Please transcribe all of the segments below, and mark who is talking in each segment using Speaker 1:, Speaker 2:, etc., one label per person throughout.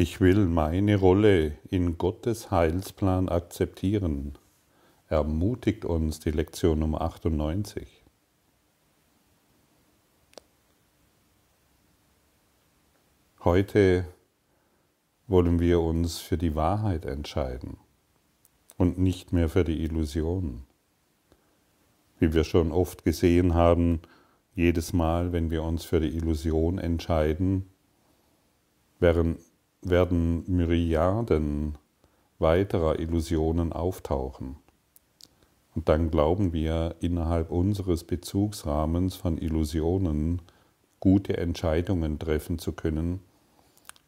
Speaker 1: Ich will meine Rolle in Gottes Heilsplan akzeptieren, ermutigt uns die Lektion Nummer 98. Heute wollen wir uns für die Wahrheit entscheiden und nicht mehr für die Illusion. Wie wir schon oft gesehen haben, jedes Mal, wenn wir uns für die Illusion entscheiden, werden, werden Myriaden weiterer Illusionen auftauchen. Und dann glauben wir innerhalb unseres Bezugsrahmens von Illusionen gute Entscheidungen treffen zu können,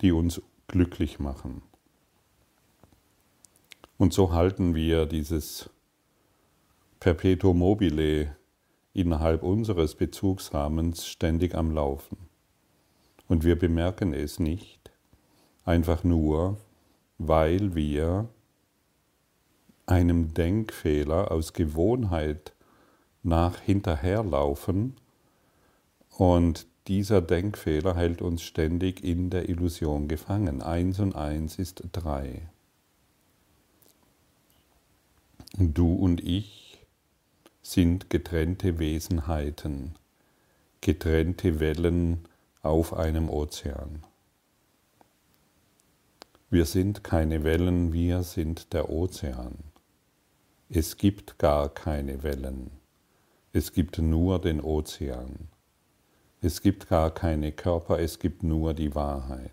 Speaker 1: die uns glücklich machen. Und so halten wir dieses Perpetuum mobile innerhalb unseres Bezugsrahmens ständig am Laufen. Und wir bemerken es nicht, einfach nur, weil wir einem Denkfehler aus Gewohnheit nach hinterherlaufen und dieser Denkfehler hält uns ständig in der Illusion gefangen. Eins und eins ist drei. Du und ich sind getrennte Wesenheiten, getrennte Wellen auf einem Ozean. Wir sind keine Wellen, wir sind der Ozean. Es gibt gar keine Wellen, es gibt nur den Ozean. Es gibt gar keine Körper, es gibt nur die Wahrheit.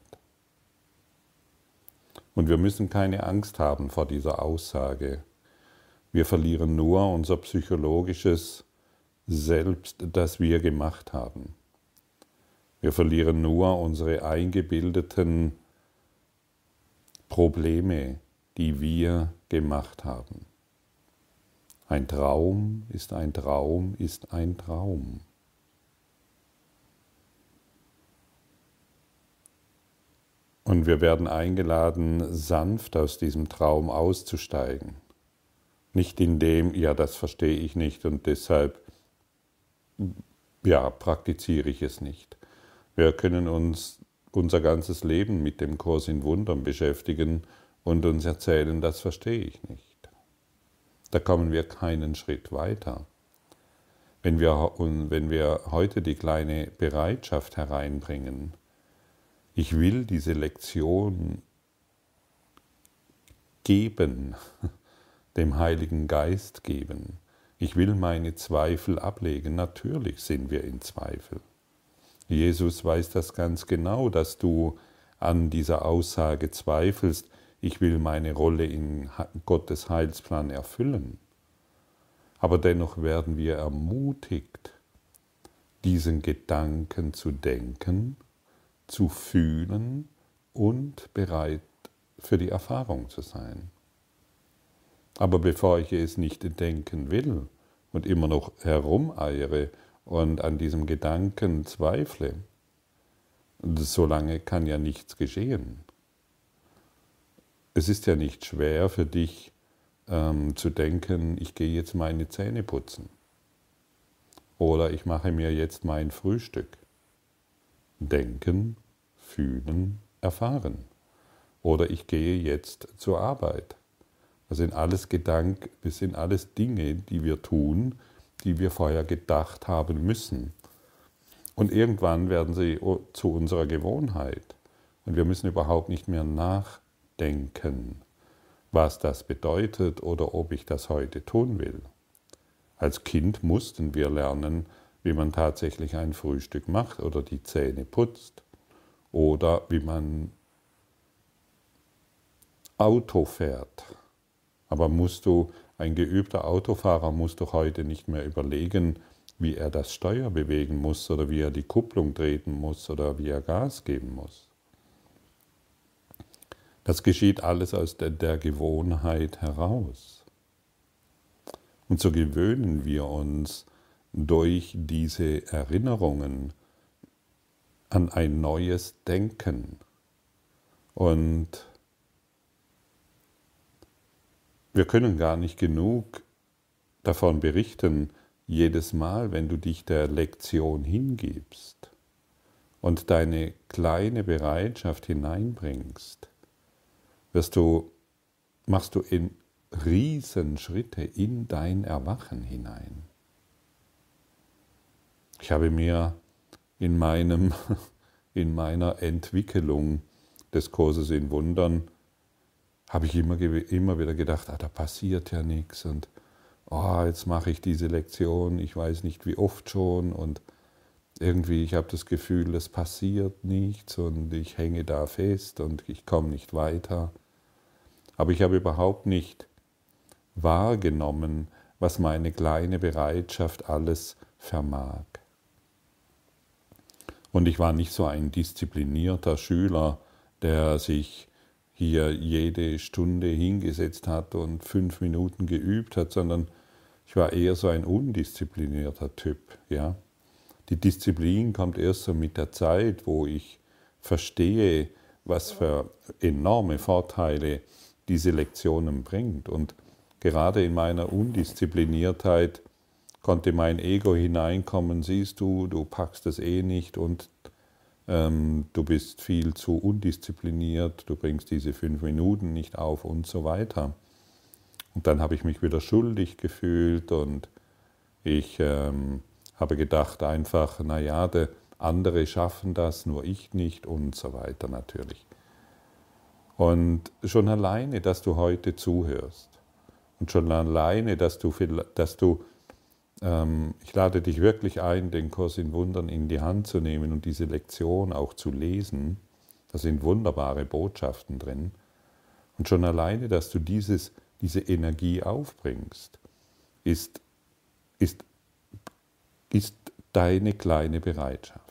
Speaker 1: Und wir müssen keine Angst haben vor dieser Aussage. Wir verlieren nur unser psychologisches Selbst, das wir gemacht haben. Wir verlieren nur unsere eingebildeten Probleme, die wir gemacht haben. Ein Traum ist ein Traum ist ein Traum. Und wir werden eingeladen, sanft aus diesem Traum auszusteigen. Nicht in dem, ja, das verstehe ich nicht und deshalb, ja, praktiziere ich es nicht. Wir können uns unser ganzes Leben mit dem Kurs in Wundern beschäftigen und uns erzählen, das verstehe ich nicht. Da kommen wir keinen Schritt weiter. Wenn wir, wenn wir heute die kleine Bereitschaft hereinbringen, ich will diese Lektion geben, dem Heiligen Geist geben. Ich will meine Zweifel ablegen. Natürlich sind wir in Zweifel. Jesus weiß das ganz genau, dass du an dieser Aussage zweifelst, ich will meine Rolle in Gottes Heilsplan erfüllen. Aber dennoch werden wir ermutigt, diesen Gedanken zu denken zu fühlen und bereit für die Erfahrung zu sein. Aber bevor ich es nicht denken will und immer noch herumeiere und an diesem Gedanken zweifle, solange kann ja nichts geschehen. Es ist ja nicht schwer für dich ähm, zu denken, ich gehe jetzt meine Zähne putzen oder ich mache mir jetzt mein Frühstück denken, fühlen, erfahren. Oder ich gehe jetzt zur Arbeit. Das sind alles Gedanken, das sind alles Dinge, die wir tun, die wir vorher gedacht haben müssen. Und irgendwann werden sie zu unserer Gewohnheit. Und wir müssen überhaupt nicht mehr nachdenken, was das bedeutet oder ob ich das heute tun will. Als Kind mussten wir lernen, wie man tatsächlich ein Frühstück macht oder die Zähne putzt oder wie man Auto fährt. Aber musst du, ein geübter Autofahrer muss doch heute nicht mehr überlegen, wie er das Steuer bewegen muss oder wie er die Kupplung treten muss oder wie er Gas geben muss. Das geschieht alles aus der, der Gewohnheit heraus. Und so gewöhnen wir uns durch diese Erinnerungen an ein neues Denken. Und wir können gar nicht genug davon berichten, jedes Mal, wenn du dich der Lektion hingibst und deine kleine Bereitschaft hineinbringst, wirst du, machst du in Riesenschritte in dein Erwachen hinein. Ich habe mir in, meinem, in meiner Entwicklung des Kurses in Wundern, habe ich immer, immer wieder gedacht, ah, da passiert ja nichts und oh, jetzt mache ich diese Lektion, ich weiß nicht wie oft schon und irgendwie, ich habe das Gefühl, es passiert nichts und ich hänge da fest und ich komme nicht weiter. Aber ich habe überhaupt nicht wahrgenommen, was meine kleine Bereitschaft alles vermag. Und ich war nicht so ein disziplinierter Schüler, der sich hier jede Stunde hingesetzt hat und fünf Minuten geübt hat, sondern ich war eher so ein undisziplinierter Typ. Ja? Die Disziplin kommt erst so mit der Zeit, wo ich verstehe, was für enorme Vorteile diese Lektionen bringt. Und gerade in meiner Undiszipliniertheit konnte mein Ego hineinkommen, siehst du, du packst es eh nicht und du bist viel zu undiszipliniert, du bringst diese fünf Minuten nicht auf und so weiter. Und dann habe ich mich wieder schuldig gefühlt und ich ähm, habe gedacht einfach, naja, andere schaffen das, nur ich nicht und so weiter natürlich. Und schon alleine, dass du heute zuhörst und schon alleine, dass du, dass du ähm, ich lade dich wirklich ein, den Kurs in Wundern in die Hand zu nehmen und diese Lektion auch zu lesen. Da sind wunderbare Botschaften drin. Und schon alleine, dass du dieses, diese Energie aufbringst, ist, ist, ist deine kleine Bereitschaft.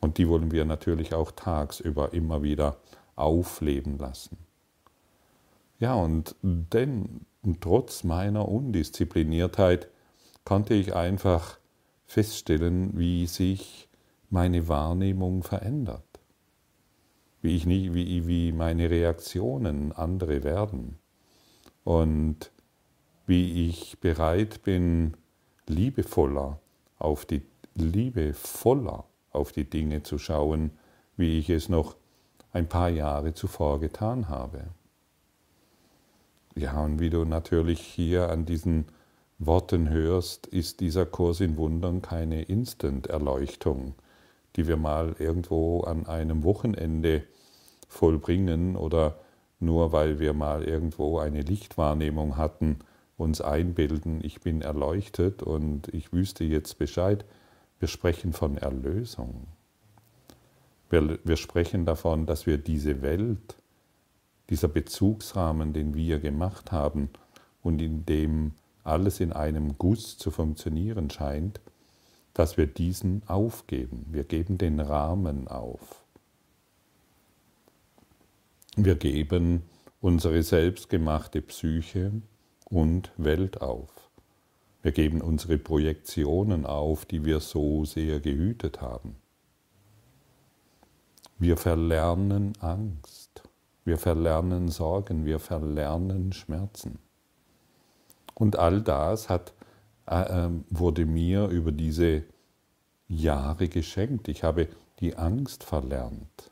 Speaker 1: Und die wollen wir natürlich auch tagsüber immer wieder aufleben lassen. Ja, und denn und trotz meiner Undiszipliniertheit konnte ich einfach feststellen, wie sich meine Wahrnehmung verändert, wie, ich nie, wie, wie meine Reaktionen andere werden und wie ich bereit bin, liebevoller auf die liebevoller auf die Dinge zu schauen, wie ich es noch ein paar Jahre zuvor getan habe. Ja, und wie du natürlich hier an diesen Worten hörst, ist dieser Kurs in Wundern keine Instant-Erleuchtung, die wir mal irgendwo an einem Wochenende vollbringen oder nur weil wir mal irgendwo eine Lichtwahrnehmung hatten, uns einbilden, ich bin erleuchtet und ich wüsste jetzt Bescheid. Wir sprechen von Erlösung. Wir, wir sprechen davon, dass wir diese Welt dieser Bezugsrahmen, den wir gemacht haben und in dem alles in einem Guss zu funktionieren scheint, dass wir diesen aufgeben. Wir geben den Rahmen auf. Wir geben unsere selbstgemachte Psyche und Welt auf. Wir geben unsere Projektionen auf, die wir so sehr gehütet haben. Wir verlernen Angst. Wir verlernen Sorgen, wir verlernen Schmerzen. Und all das hat, äh, ähm, wurde mir über diese Jahre geschenkt. Ich habe die Angst verlernt.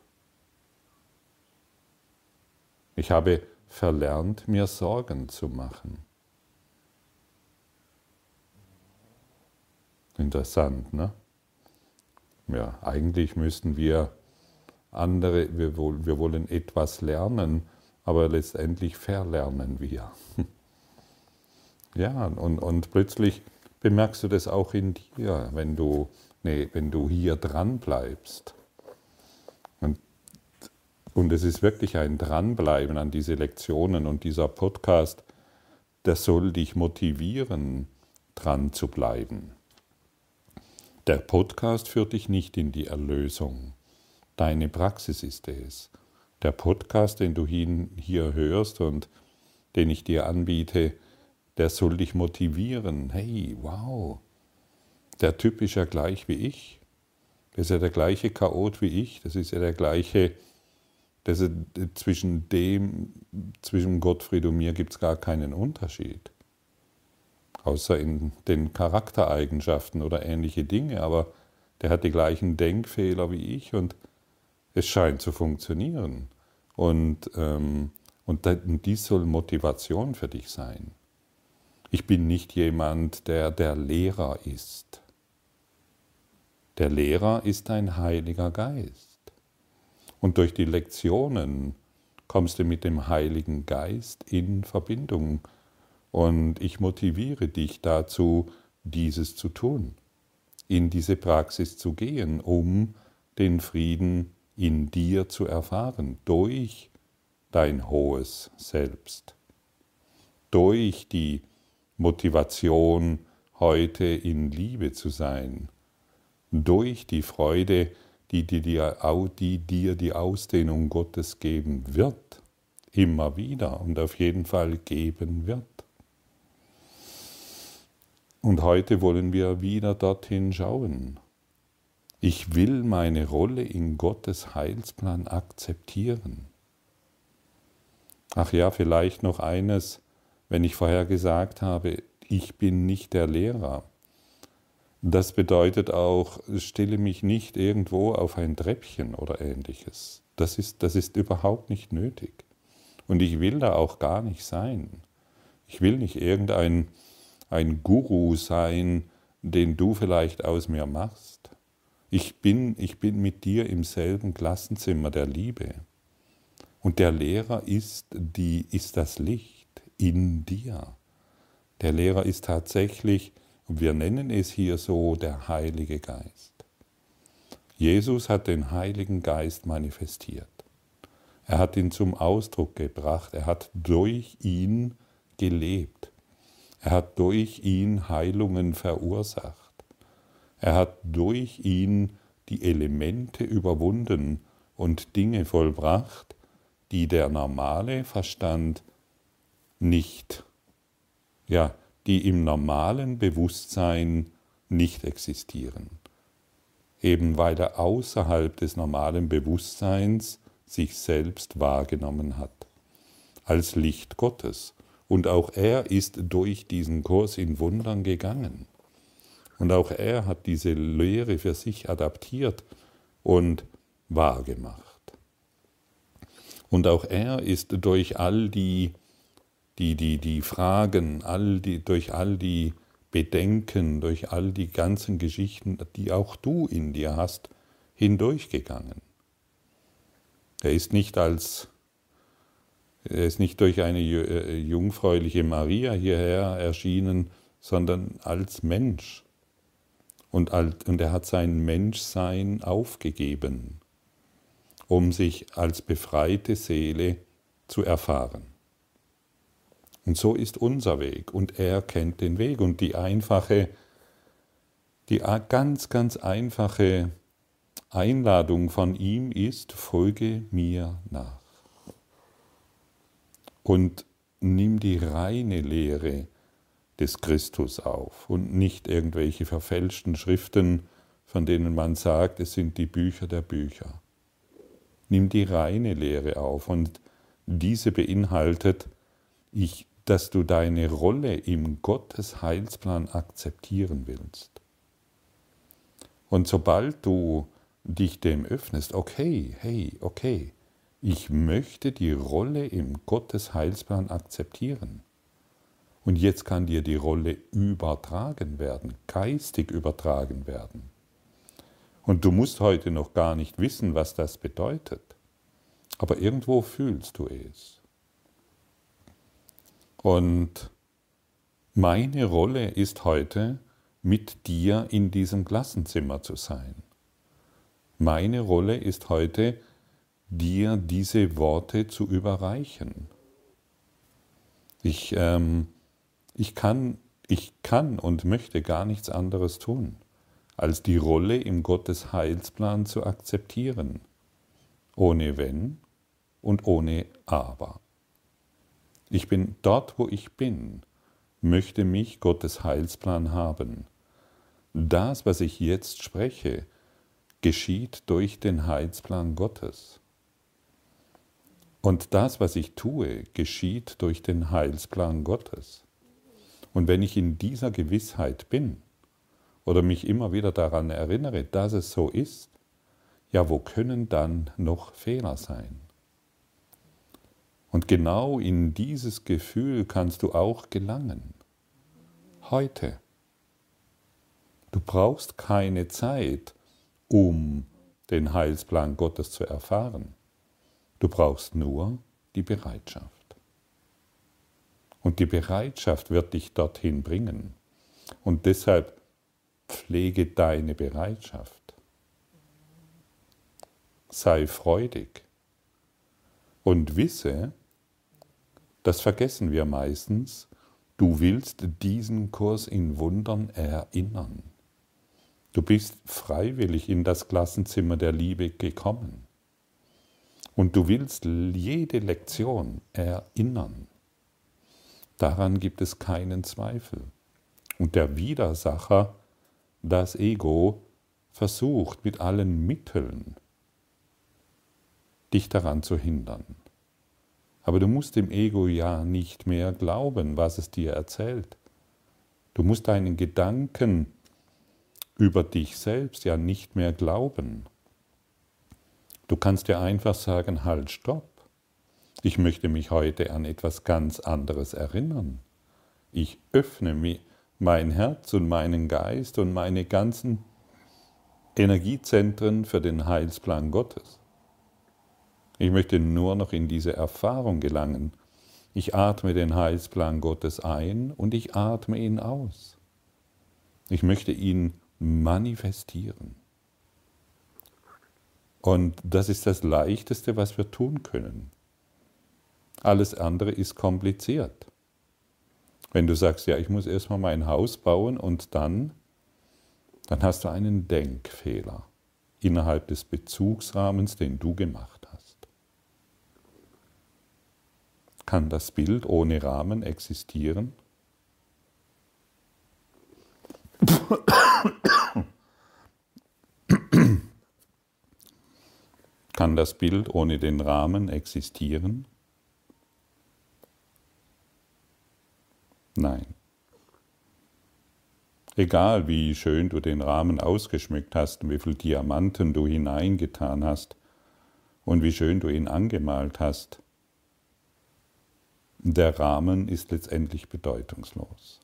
Speaker 1: Ich habe verlernt, mir Sorgen zu machen. Interessant, ne? Ja, eigentlich müssten wir andere, wir, wir wollen etwas lernen, aber letztendlich verlernen wir. Ja, und, und plötzlich bemerkst du das auch in dir, wenn du, nee, wenn du hier dran bleibst. Und, und es ist wirklich ein Dranbleiben an diese Lektionen und dieser Podcast, der soll dich motivieren, dran zu bleiben. Der Podcast führt dich nicht in die Erlösung. Deine Praxis ist es. Der Podcast, den du hier hörst und den ich dir anbiete, der soll dich motivieren. Hey, wow, der Typ ist ja gleich wie ich. Das ist ja der gleiche Chaot wie ich. Das ist ja der gleiche, das ist, zwischen dem, zwischen Gottfried und mir gibt es gar keinen Unterschied. Außer in den Charaktereigenschaften oder ähnliche Dinge. Aber der hat die gleichen Denkfehler wie ich und es scheint zu funktionieren. Und, ähm, und dies soll Motivation für dich sein. Ich bin nicht jemand, der der Lehrer ist. Der Lehrer ist ein Heiliger Geist. Und durch die Lektionen kommst du mit dem Heiligen Geist in Verbindung. Und ich motiviere dich dazu, dieses zu tun, in diese Praxis zu gehen, um den Frieden in dir zu erfahren, durch dein hohes Selbst, durch die Motivation, heute in Liebe zu sein, durch die Freude, die dir, die dir die Ausdehnung Gottes geben wird, immer wieder und auf jeden Fall geben wird. Und heute wollen wir wieder dorthin schauen. Ich will meine Rolle in Gottes Heilsplan akzeptieren. Ach ja, vielleicht noch eines, wenn ich vorher gesagt habe, ich bin nicht der Lehrer. Das bedeutet auch, stelle mich nicht irgendwo auf ein Treppchen oder ähnliches. Das ist, das ist überhaupt nicht nötig. Und ich will da auch gar nicht sein. Ich will nicht irgendein ein Guru sein, den du vielleicht aus mir machst. Ich bin, ich bin mit dir im selben Klassenzimmer der Liebe. Und der Lehrer ist, die, ist das Licht in dir. Der Lehrer ist tatsächlich, wir nennen es hier so, der Heilige Geist. Jesus hat den Heiligen Geist manifestiert. Er hat ihn zum Ausdruck gebracht. Er hat durch ihn gelebt. Er hat durch ihn Heilungen verursacht. Er hat durch ihn die Elemente überwunden und Dinge vollbracht, die der normale Verstand nicht, ja, die im normalen Bewusstsein nicht existieren. Eben weil er außerhalb des normalen Bewusstseins sich selbst wahrgenommen hat, als Licht Gottes. Und auch er ist durch diesen Kurs in Wundern gegangen. Und auch er hat diese Lehre für sich adaptiert und wahrgemacht. Und auch er ist durch all die, die, die, die Fragen, all die, durch all die Bedenken, durch all die ganzen Geschichten, die auch du in dir hast, hindurchgegangen. Er ist nicht als er ist nicht durch eine äh, jungfräuliche Maria hierher erschienen, sondern als Mensch. Und, er hat sein Menschsein aufgegeben um sich als befreite Seele zu erfahren. Und so ist unser Weg und er kennt den Weg und die einfache, die ganz, ganz einfache Einladung von ihm ist, folge mir nach. Und nimm die reine Lehre des Christus auf und nicht irgendwelche verfälschten Schriften, von denen man sagt, es sind die Bücher der Bücher. Nimm die reine Lehre auf und diese beinhaltet, ich, dass du deine Rolle im Gottes Heilsplan akzeptieren willst. Und sobald du dich dem öffnest, okay, hey, okay, ich möchte die Rolle im Gottes Heilsplan akzeptieren. Und jetzt kann dir die Rolle übertragen werden, geistig übertragen werden. Und du musst heute noch gar nicht wissen, was das bedeutet. Aber irgendwo fühlst du es. Und meine Rolle ist heute, mit dir in diesem Klassenzimmer zu sein. Meine Rolle ist heute, dir diese Worte zu überreichen. Ich, ähm, ich, kann, ich kann und möchte gar nichts anderes tun als die Rolle im Gottes Heilsplan zu akzeptieren, ohne wenn und ohne aber. Ich bin dort, wo ich bin, möchte mich Gottes Heilsplan haben. Das, was ich jetzt spreche, geschieht durch den Heilsplan Gottes. Und das, was ich tue, geschieht durch den Heilsplan Gottes. Und wenn ich in dieser Gewissheit bin, oder mich immer wieder daran erinnere, dass es so ist, ja, wo können dann noch Fehler sein? Und genau in dieses Gefühl kannst du auch gelangen. Heute. Du brauchst keine Zeit, um den Heilsplan Gottes zu erfahren. Du brauchst nur die Bereitschaft. Und die Bereitschaft wird dich dorthin bringen. Und deshalb pflege deine Bereitschaft. Sei freudig und wisse, das vergessen wir meistens, du willst diesen Kurs in Wundern erinnern. Du bist freiwillig in das Klassenzimmer der Liebe gekommen. Und du willst jede Lektion erinnern. Daran gibt es keinen Zweifel. Und der Widersacher, das Ego, versucht mit allen Mitteln, dich daran zu hindern. Aber du musst dem Ego ja nicht mehr glauben, was es dir erzählt. Du musst deinen Gedanken über dich selbst ja nicht mehr glauben. Du kannst dir einfach sagen, halt, stopp. Ich möchte mich heute an etwas ganz anderes erinnern. Ich öffne mein Herz und meinen Geist und meine ganzen Energiezentren für den Heilsplan Gottes. Ich möchte nur noch in diese Erfahrung gelangen. Ich atme den Heilsplan Gottes ein und ich atme ihn aus. Ich möchte ihn manifestieren. Und das ist das Leichteste, was wir tun können. Alles andere ist kompliziert. Wenn du sagst, ja, ich muss erstmal mein Haus bauen und dann, dann hast du einen Denkfehler innerhalb des Bezugsrahmens, den du gemacht hast. Kann das Bild ohne Rahmen existieren? Kann das Bild ohne den Rahmen existieren? Nein. Egal wie schön du den Rahmen ausgeschmückt hast und wie viel Diamanten du hineingetan hast und wie schön du ihn angemalt hast, der Rahmen ist letztendlich bedeutungslos.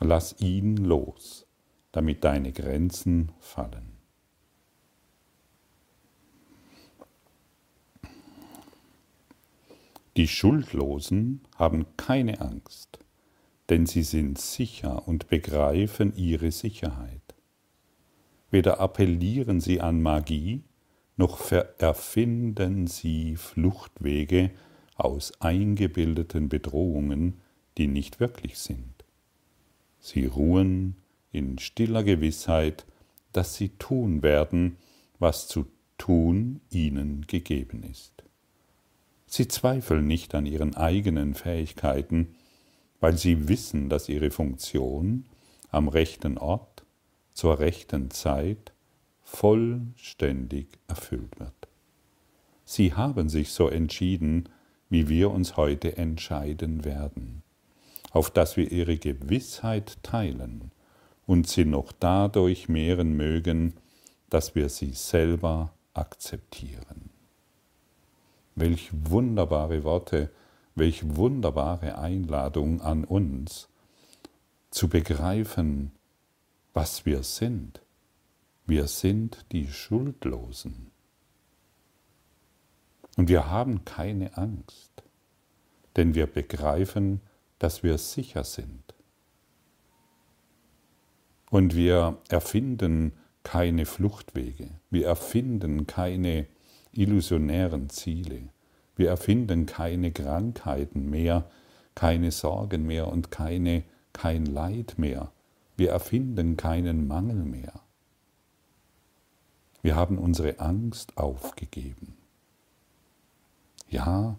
Speaker 1: Lass ihn los, damit deine Grenzen fallen. Die Schuldlosen haben keine Angst, denn sie sind sicher und begreifen ihre Sicherheit. Weder appellieren sie an Magie, noch erfinden sie Fluchtwege aus eingebildeten Bedrohungen, die nicht wirklich sind. Sie ruhen in stiller Gewissheit, dass sie tun werden, was zu tun ihnen gegeben ist. Sie zweifeln nicht an ihren eigenen Fähigkeiten, weil sie wissen, dass ihre Funktion am rechten Ort zur rechten Zeit vollständig erfüllt wird. Sie haben sich so entschieden, wie wir uns heute entscheiden werden, auf dass wir ihre Gewissheit teilen und sie noch dadurch mehren mögen, dass wir sie selber akzeptieren. Welch wunderbare Worte, welch wunderbare Einladung an uns, zu begreifen, was wir sind. Wir sind die Schuldlosen. Und wir haben keine Angst, denn wir begreifen, dass wir sicher sind. Und wir erfinden keine Fluchtwege, wir erfinden keine illusionären Ziele. Wir erfinden keine Krankheiten mehr, keine Sorgen mehr und keine, kein Leid mehr. Wir erfinden keinen Mangel mehr. Wir haben unsere Angst aufgegeben. Ja,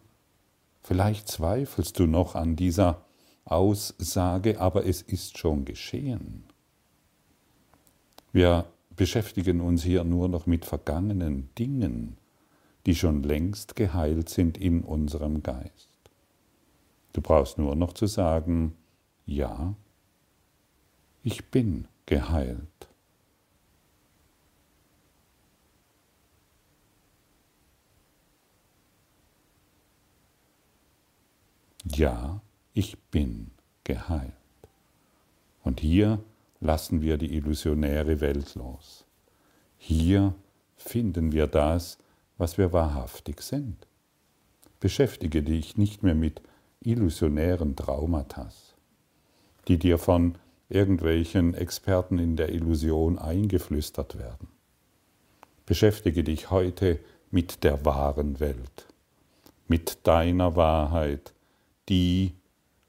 Speaker 1: vielleicht zweifelst du noch an dieser Aussage, aber es ist schon geschehen. Wir beschäftigen uns hier nur noch mit vergangenen Dingen, die schon längst geheilt sind in unserem Geist. Du brauchst nur noch zu sagen, ja, ich bin geheilt. Ja, ich bin geheilt. Und hier lassen wir die illusionäre Welt los. Hier finden wir das, was wir wahrhaftig sind. Beschäftige dich nicht mehr mit illusionären Traumata, die dir von irgendwelchen Experten in der Illusion eingeflüstert werden. Beschäftige dich heute mit der wahren Welt, mit deiner Wahrheit, die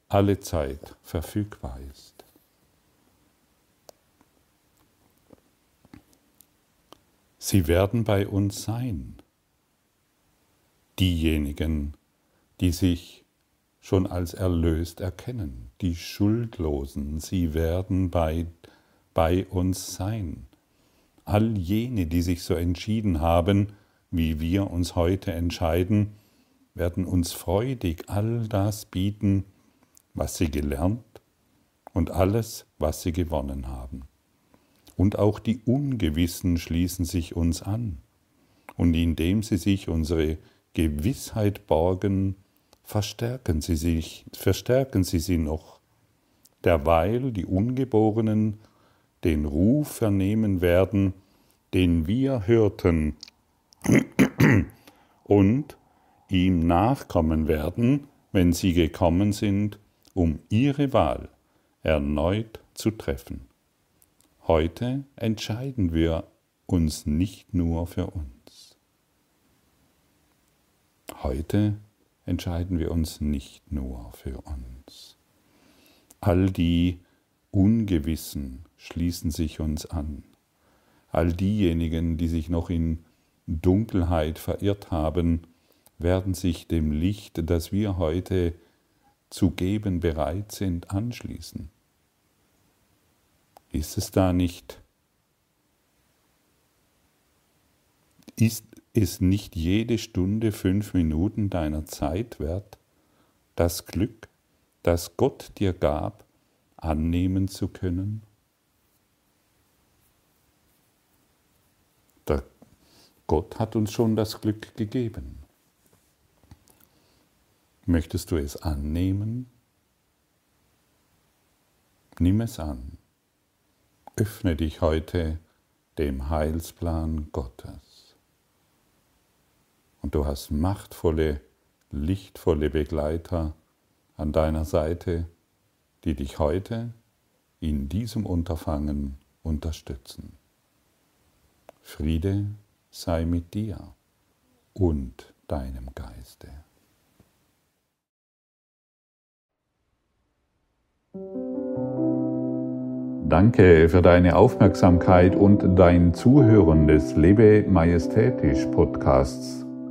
Speaker 1: alle Zeit verfügbar ist. Sie werden bei uns sein. Diejenigen, die sich schon als erlöst erkennen, die Schuldlosen, sie werden bei, bei uns sein. All jene, die sich so entschieden haben, wie wir uns heute entscheiden, werden uns freudig all das bieten, was sie gelernt und alles, was sie gewonnen haben. Und auch die Ungewissen schließen sich uns an. Und indem sie sich unsere Gewissheit borgen, verstärken sie sich, verstärken sie sie noch, derweil die Ungeborenen den Ruf vernehmen werden, den wir hörten, und ihm nachkommen werden, wenn sie gekommen sind, um ihre Wahl erneut zu treffen. Heute entscheiden wir uns nicht nur für uns. Heute entscheiden wir uns nicht nur für uns. All die Ungewissen schließen sich uns an. All diejenigen, die sich noch in Dunkelheit verirrt haben, werden sich dem Licht, das wir heute zu geben bereit sind, anschließen. Ist es da nicht, ist es nicht jede Stunde fünf Minuten deiner Zeit wert, das Glück, das Gott dir gab, annehmen zu können? Der Gott hat uns schon das Glück gegeben. Möchtest du es annehmen? Nimm es an. Öffne dich heute dem Heilsplan Gottes. Und du hast machtvolle, lichtvolle Begleiter an deiner Seite, die dich heute in diesem Unterfangen unterstützen. Friede sei mit dir und deinem Geiste. Danke für deine Aufmerksamkeit und dein Zuhören des Lebe Majestätisch Podcasts.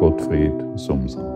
Speaker 1: Gottfried Sumser.